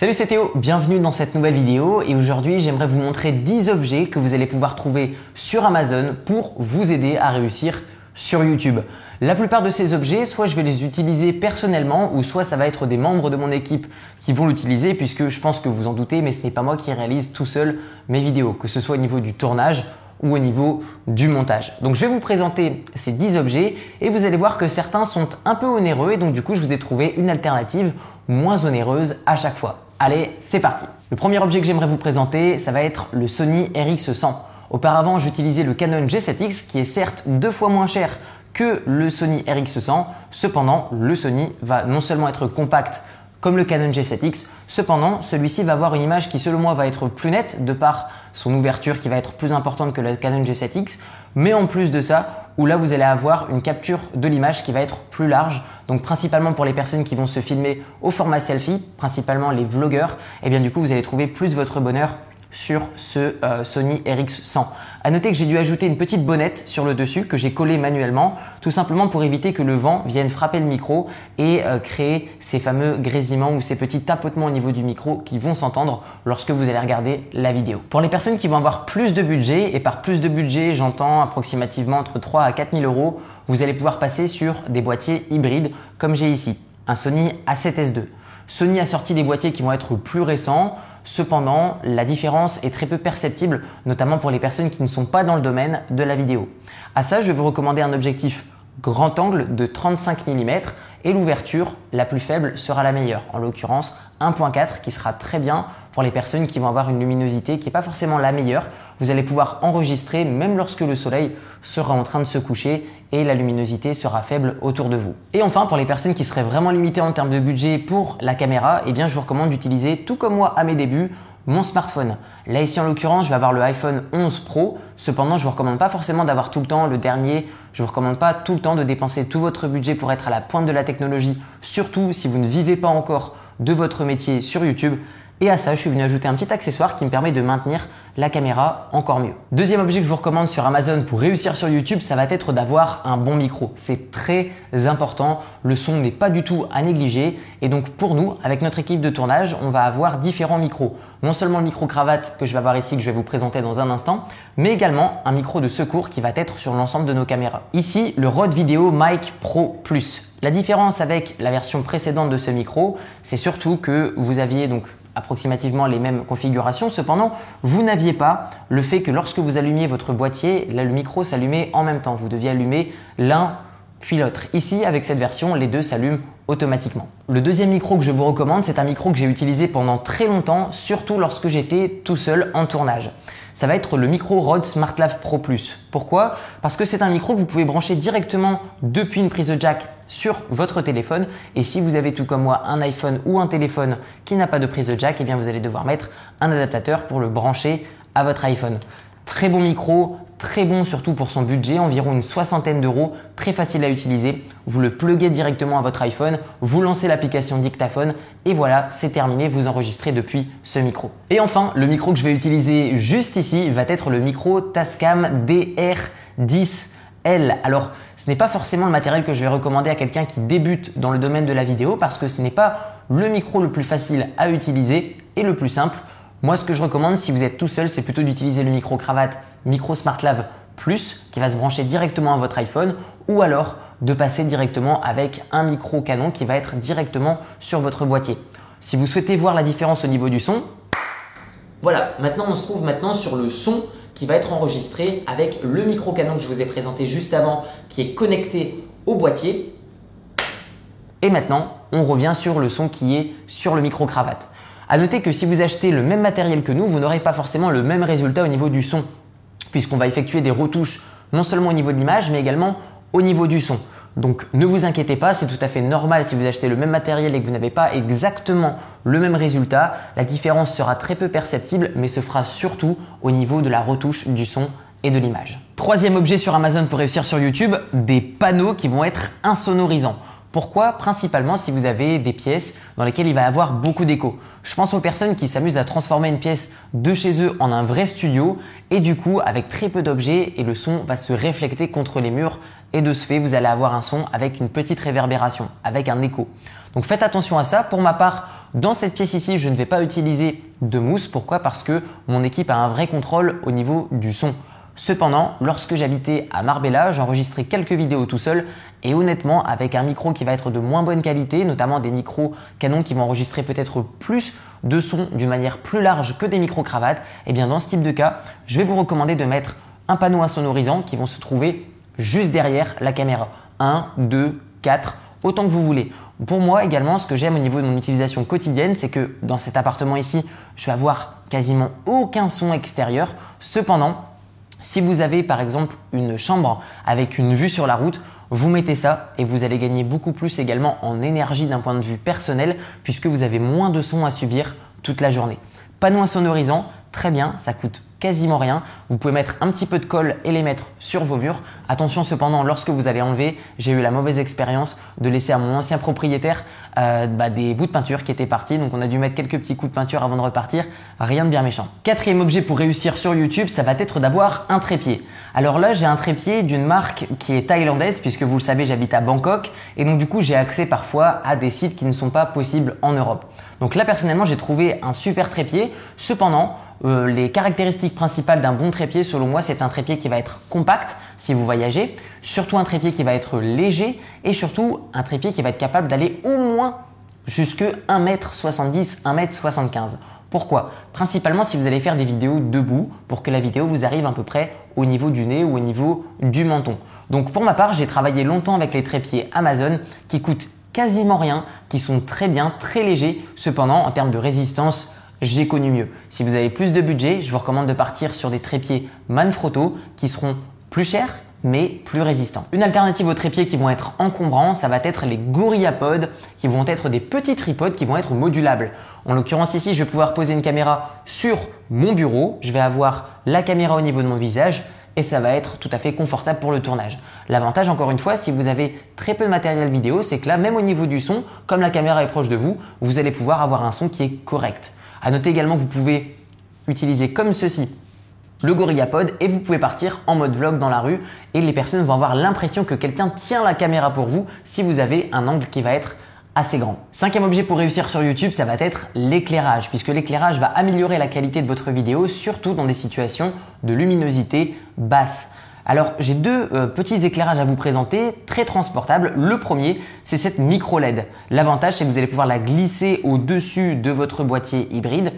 Salut c'est Théo, bienvenue dans cette nouvelle vidéo et aujourd'hui j'aimerais vous montrer 10 objets que vous allez pouvoir trouver sur Amazon pour vous aider à réussir sur YouTube. La plupart de ces objets, soit je vais les utiliser personnellement ou soit ça va être des membres de mon équipe qui vont l'utiliser puisque je pense que vous en doutez mais ce n'est pas moi qui réalise tout seul mes vidéos, que ce soit au niveau du tournage ou au niveau du montage. Donc je vais vous présenter ces 10 objets et vous allez voir que certains sont un peu onéreux et donc du coup je vous ai trouvé une alternative moins onéreuse à chaque fois. Allez, c'est parti. Le premier objet que j'aimerais vous présenter, ça va être le Sony RX100. Auparavant, j'utilisais le Canon G7X qui est certes deux fois moins cher que le Sony RX100. Cependant, le Sony va non seulement être compact comme le Canon G7X, cependant, celui-ci va avoir une image qui selon moi va être plus nette de par son ouverture qui va être plus importante que le Canon G7X, mais en plus de ça, où là vous allez avoir une capture de l'image qui va être plus large. Donc principalement pour les personnes qui vont se filmer au format selfie, principalement les vlogueurs, et eh bien du coup vous allez trouver plus votre bonheur sur ce euh, Sony RX100. À noter que j'ai dû ajouter une petite bonnette sur le dessus que j'ai collé manuellement, tout simplement pour éviter que le vent vienne frapper le micro et euh, créer ces fameux grésillements ou ces petits tapotements au niveau du micro qui vont s'entendre lorsque vous allez regarder la vidéo. Pour les personnes qui vont avoir plus de budget, et par plus de budget j'entends approximativement entre 3 à 4 000 euros, vous allez pouvoir passer sur des boîtiers hybrides comme j'ai ici, un Sony A7S2. Sony a sorti des boîtiers qui vont être plus récents, Cependant, la différence est très peu perceptible, notamment pour les personnes qui ne sont pas dans le domaine de la vidéo. À ça, je vais vous recommander un objectif grand angle de 35 mm et l'ouverture la plus faible sera la meilleure, en l'occurrence 1.4 qui sera très bien pour les personnes qui vont avoir une luminosité qui n'est pas forcément la meilleure. Vous allez pouvoir enregistrer même lorsque le soleil sera en train de se coucher et la luminosité sera faible autour de vous. Et enfin, pour les personnes qui seraient vraiment limitées en termes de budget pour la caméra, eh bien je vous recommande d'utiliser, tout comme moi à mes débuts, mon smartphone. Là ici en l'occurrence, je vais avoir le iPhone 11 Pro. Cependant, je vous recommande pas forcément d'avoir tout le temps le dernier. Je vous recommande pas tout le temps de dépenser tout votre budget pour être à la pointe de la technologie, surtout si vous ne vivez pas encore de votre métier sur YouTube. Et à ça, je suis venu ajouter un petit accessoire qui me permet de maintenir la caméra encore mieux. Deuxième objet que je vous recommande sur Amazon pour réussir sur YouTube, ça va être d'avoir un bon micro. C'est très important. Le son n'est pas du tout à négliger. Et donc pour nous, avec notre équipe de tournage, on va avoir différents micros. Non seulement le micro cravate que je vais avoir ici, que je vais vous présenter dans un instant, mais également un micro de secours qui va être sur l'ensemble de nos caméras. Ici, le Rode Video Mic Pro Plus. La différence avec la version précédente de ce micro, c'est surtout que vous aviez donc approximativement les mêmes configurations. Cependant, vous n'aviez pas le fait que lorsque vous allumiez votre boîtier, là, le micro s'allumait en même temps. Vous deviez allumer l'un puis l'autre. Ici, avec cette version, les deux s'allument automatiquement. Le deuxième micro que je vous recommande, c'est un micro que j'ai utilisé pendant très longtemps, surtout lorsque j'étais tout seul en tournage ça va être le micro Rode SmartLav Pro Plus. Pourquoi? Parce que c'est un micro que vous pouvez brancher directement depuis une prise de jack sur votre téléphone. Et si vous avez tout comme moi un iPhone ou un téléphone qui n'a pas de prise de jack, eh bien vous allez devoir mettre un adaptateur pour le brancher à votre iPhone. Très bon micro, très bon surtout pour son budget, environ une soixantaine d'euros, très facile à utiliser. Vous le pluguez directement à votre iPhone, vous lancez l'application dictaphone et voilà, c'est terminé, vous enregistrez depuis ce micro. Et enfin, le micro que je vais utiliser juste ici va être le micro Tascam DR10L. Alors, ce n'est pas forcément le matériel que je vais recommander à quelqu'un qui débute dans le domaine de la vidéo parce que ce n'est pas le micro le plus facile à utiliser et le plus simple. Moi, ce que je recommande si vous êtes tout seul, c'est plutôt d'utiliser le micro cravate Micro SmartLav Plus qui va se brancher directement à votre iPhone ou alors de passer directement avec un micro canon qui va être directement sur votre boîtier. Si vous souhaitez voir la différence au niveau du son, voilà, maintenant on se trouve maintenant sur le son qui va être enregistré avec le micro canon que je vous ai présenté juste avant qui est connecté au boîtier. Et maintenant, on revient sur le son qui est sur le micro cravate. À noter que si vous achetez le même matériel que nous, vous n'aurez pas forcément le même résultat au niveau du son, puisqu'on va effectuer des retouches non seulement au niveau de l'image, mais également au niveau du son. Donc ne vous inquiétez pas, c'est tout à fait normal si vous achetez le même matériel et que vous n'avez pas exactement le même résultat. La différence sera très peu perceptible, mais se fera surtout au niveau de la retouche du son et de l'image. Troisième objet sur Amazon pour réussir sur YouTube, des panneaux qui vont être insonorisants. Pourquoi? Principalement si vous avez des pièces dans lesquelles il va avoir beaucoup d'écho. Je pense aux personnes qui s'amusent à transformer une pièce de chez eux en un vrai studio et du coup avec très peu d'objets et le son va se refléter contre les murs et de ce fait vous allez avoir un son avec une petite réverbération, avec un écho. Donc faites attention à ça. Pour ma part, Dans cette pièce ici, je ne vais pas utiliser de mousse. Pourquoi? Parce que mon équipe a un vrai contrôle au niveau du son. Cependant, lorsque j'habitais à Marbella, j'enregistrais quelques vidéos tout seul et honnêtement, avec un micro qui va être de moins bonne qualité, notamment des micros Canon qui vont enregistrer peut-être plus de son d'une manière plus large que des micros cravates, et eh bien dans ce type de cas, je vais vous recommander de mettre un panneau insonorisant qui vont se trouver juste derrière la caméra. 1, 2, 4, autant que vous voulez. Pour moi également, ce que j'aime au niveau de mon utilisation quotidienne, c'est que dans cet appartement ici, je vais avoir quasiment aucun son extérieur. Cependant, si vous avez par exemple une chambre avec une vue sur la route, vous mettez ça et vous allez gagner beaucoup plus également en énergie d'un point de vue personnel puisque vous avez moins de sons à subir toute la journée. Panneau insonorisant, très bien, ça coûte quasiment rien. Vous pouvez mettre un petit peu de colle et les mettre sur vos murs. Attention cependant, lorsque vous allez enlever, j'ai eu la mauvaise expérience de laisser à mon ancien propriétaire euh, bah, des bouts de peinture qui étaient partis. Donc on a dû mettre quelques petits coups de peinture avant de repartir. Rien de bien méchant. Quatrième objet pour réussir sur YouTube, ça va être d'avoir un trépied. Alors là, j'ai un trépied d'une marque qui est thaïlandaise puisque vous le savez, j'habite à Bangkok et donc du coup, j'ai accès parfois à des sites qui ne sont pas possibles en Europe. Donc là, personnellement, j'ai trouvé un super trépied. Cependant, euh, les caractéristiques principales d'un bon trépied, selon moi, c'est un trépied qui va être compact si vous voyagez, surtout un trépied qui va être léger et surtout un trépied qui va être capable d'aller au moins jusque 1m70, 1m75. Pourquoi? Principalement si vous allez faire des vidéos debout pour que la vidéo vous arrive à peu près au niveau du nez ou au niveau du menton. Donc pour ma part, j'ai travaillé longtemps avec les trépieds Amazon qui coûtent quasiment rien, qui sont très bien, très légers. Cependant, en termes de résistance, j'ai connu mieux. Si vous avez plus de budget, je vous recommande de partir sur des trépieds Manfrotto qui seront plus chers mais plus résistants. Une alternative aux trépieds qui vont être encombrants, ça va être les GorillaPod qui vont être des petits tripodes qui vont être modulables. En l'occurrence ici, je vais pouvoir poser une caméra sur mon bureau, je vais avoir la caméra au niveau de mon visage et ça va être tout à fait confortable pour le tournage. L'avantage encore une fois, si vous avez très peu de matériel vidéo, c'est que là, même au niveau du son, comme la caméra est proche de vous, vous allez pouvoir avoir un son qui est correct. À noter également que vous pouvez utiliser comme ceci le GorillaPod et vous pouvez partir en mode vlog dans la rue et les personnes vont avoir l'impression que quelqu'un tient la caméra pour vous si vous avez un angle qui va être assez grand. Cinquième objet pour réussir sur YouTube, ça va être l'éclairage, puisque l'éclairage va améliorer la qualité de votre vidéo, surtout dans des situations de luminosité basse. Alors j'ai deux euh, petits éclairages à vous présenter, très transportables. Le premier, c'est cette micro LED. L'avantage, c'est que vous allez pouvoir la glisser au-dessus de votre boîtier hybride.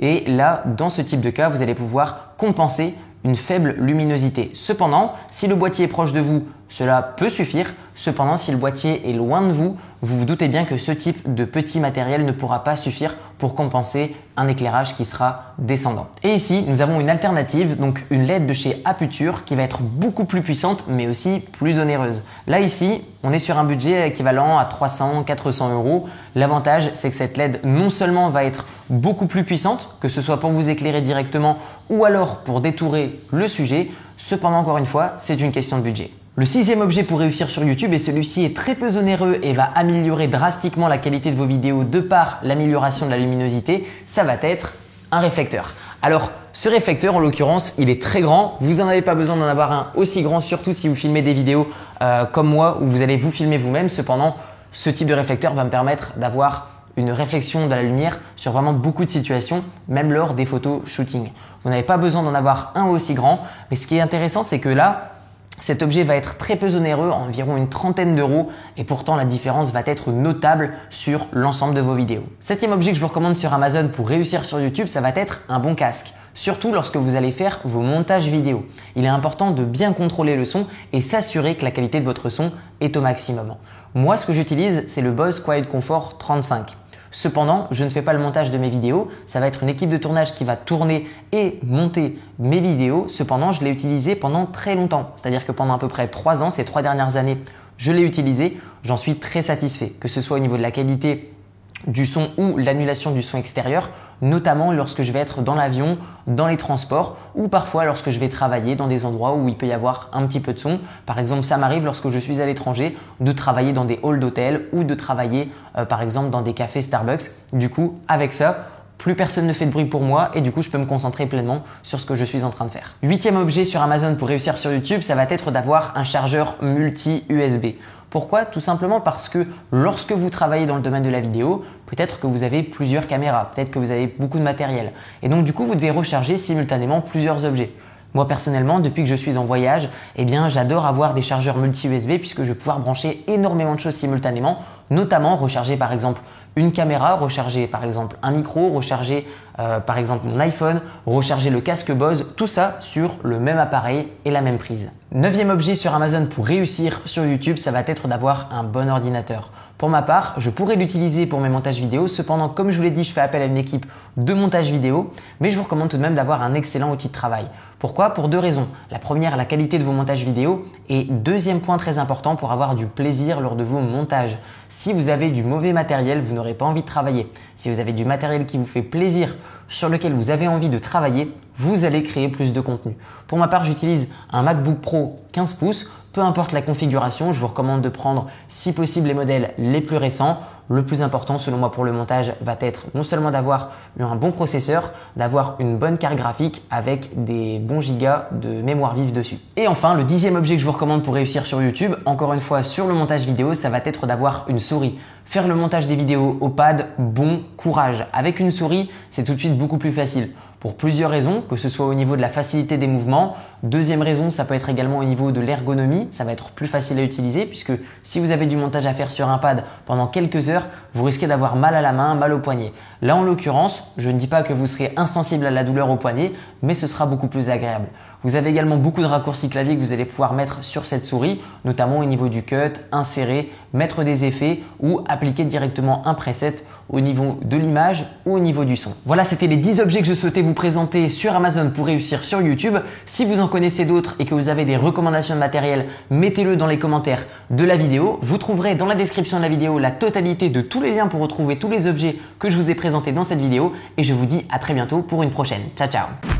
Et là, dans ce type de cas, vous allez pouvoir compenser une faible luminosité. Cependant, si le boîtier est proche de vous, cela peut suffire. Cependant, si le boîtier est loin de vous, vous vous doutez bien que ce type de petit matériel ne pourra pas suffire pour compenser un éclairage qui sera descendant. Et ici, nous avons une alternative, donc une LED de chez Aputure qui va être beaucoup plus puissante mais aussi plus onéreuse. Là ici, on est sur un budget équivalent à 300-400 euros. L'avantage, c'est que cette LED non seulement va être beaucoup plus puissante, que ce soit pour vous éclairer directement ou alors pour détourer le sujet. Cependant, encore une fois, c'est une question de budget. Le sixième objet pour réussir sur YouTube, et celui-ci est très peu onéreux et va améliorer drastiquement la qualité de vos vidéos de par l'amélioration de la luminosité, ça va être un réflecteur. Alors, ce réflecteur, en l'occurrence, il est très grand. Vous n'en avez pas besoin d'en avoir un aussi grand, surtout si vous filmez des vidéos euh, comme moi où vous allez vous filmer vous-même. Cependant, ce type de réflecteur va me permettre d'avoir une réflexion de la lumière sur vraiment beaucoup de situations, même lors des photos shooting. Vous n'avez pas besoin d'en avoir un aussi grand, mais ce qui est intéressant, c'est que là, cet objet va être très peu onéreux, environ une trentaine d'euros, et pourtant la différence va être notable sur l'ensemble de vos vidéos. Septième objet que je vous recommande sur Amazon pour réussir sur YouTube, ça va être un bon casque. Surtout lorsque vous allez faire vos montages vidéo. Il est important de bien contrôler le son et s'assurer que la qualité de votre son est au maximum. Moi, ce que j'utilise, c'est le Bose Quiet Comfort 35. Cependant, je ne fais pas le montage de mes vidéos, ça va être une équipe de tournage qui va tourner et monter mes vidéos. Cependant, je l'ai utilisé pendant très longtemps, c'est-à-dire que pendant à peu près trois ans, ces trois dernières années, je l'ai utilisé, j'en suis très satisfait, que ce soit au niveau de la qualité du son ou l'annulation du son extérieur, notamment lorsque je vais être dans l'avion, dans les transports ou parfois lorsque je vais travailler dans des endroits où il peut y avoir un petit peu de son. Par exemple, ça m'arrive lorsque je suis à l'étranger de travailler dans des halls d'hôtel ou de travailler euh, par exemple dans des cafés Starbucks. Du coup, avec ça, plus personne ne fait de bruit pour moi et du coup je peux me concentrer pleinement sur ce que je suis en train de faire. Huitième objet sur Amazon pour réussir sur YouTube, ça va être d'avoir un chargeur multi-USB. Pourquoi? Tout simplement parce que lorsque vous travaillez dans le domaine de la vidéo, peut-être que vous avez plusieurs caméras, peut-être que vous avez beaucoup de matériel. Et donc du coup, vous devez recharger simultanément plusieurs objets. Moi personnellement, depuis que je suis en voyage, eh bien j'adore avoir des chargeurs multi-USB puisque je vais pouvoir brancher énormément de choses simultanément, notamment recharger par exemple une caméra, recharger par exemple un micro, recharger euh, par exemple mon iPhone, recharger le casque Bose, tout ça sur le même appareil et la même prise. Neuvième objet sur Amazon pour réussir sur YouTube, ça va être d'avoir un bon ordinateur. Pour ma part, je pourrais l'utiliser pour mes montages vidéo. Cependant, comme je vous l'ai dit, je fais appel à une équipe de montage vidéo, mais je vous recommande tout de même d'avoir un excellent outil de travail. Pourquoi? Pour deux raisons. La première, la qualité de vos montages vidéo et deuxième point très important pour avoir du plaisir lors de vos montages. Si vous avez du mauvais matériel, vous n'aurez pas envie de travailler. Si vous avez du matériel qui vous fait plaisir, sur lequel vous avez envie de travailler, vous allez créer plus de contenu. Pour ma part, j'utilise un MacBook Pro 15 pouces peu importe la configuration, je vous recommande de prendre si possible les modèles les plus récents. Le plus important selon moi pour le montage va être non seulement d'avoir un bon processeur, d'avoir une bonne carte graphique avec des bons gigas de mémoire vive dessus. Et enfin, le dixième objet que je vous recommande pour réussir sur YouTube, encore une fois sur le montage vidéo, ça va être d'avoir une souris. Faire le montage des vidéos au pad, bon courage. Avec une souris, c'est tout de suite beaucoup plus facile pour plusieurs raisons, que ce soit au niveau de la facilité des mouvements. Deuxième raison, ça peut être également au niveau de l'ergonomie, ça va être plus facile à utiliser puisque si vous avez du montage à faire sur un pad pendant quelques heures, vous risquez d'avoir mal à la main, mal au poignet. Là en l'occurrence, je ne dis pas que vous serez insensible à la douleur au poignet, mais ce sera beaucoup plus agréable. Vous avez également beaucoup de raccourcis clavier que vous allez pouvoir mettre sur cette souris, notamment au niveau du cut, insérer, mettre des effets ou appliquer directement un preset au niveau de l'image ou au niveau du son. Voilà, c'était les 10 objets que je souhaitais vous présenter sur Amazon pour réussir sur YouTube. Si vous en connaissez d'autres et que vous avez des recommandations de matériel, mettez-le dans les commentaires de la vidéo. Vous trouverez dans la description de la vidéo la totalité de tous les liens pour retrouver tous les objets que je vous ai présentés dans cette vidéo et je vous dis à très bientôt pour une prochaine. Ciao ciao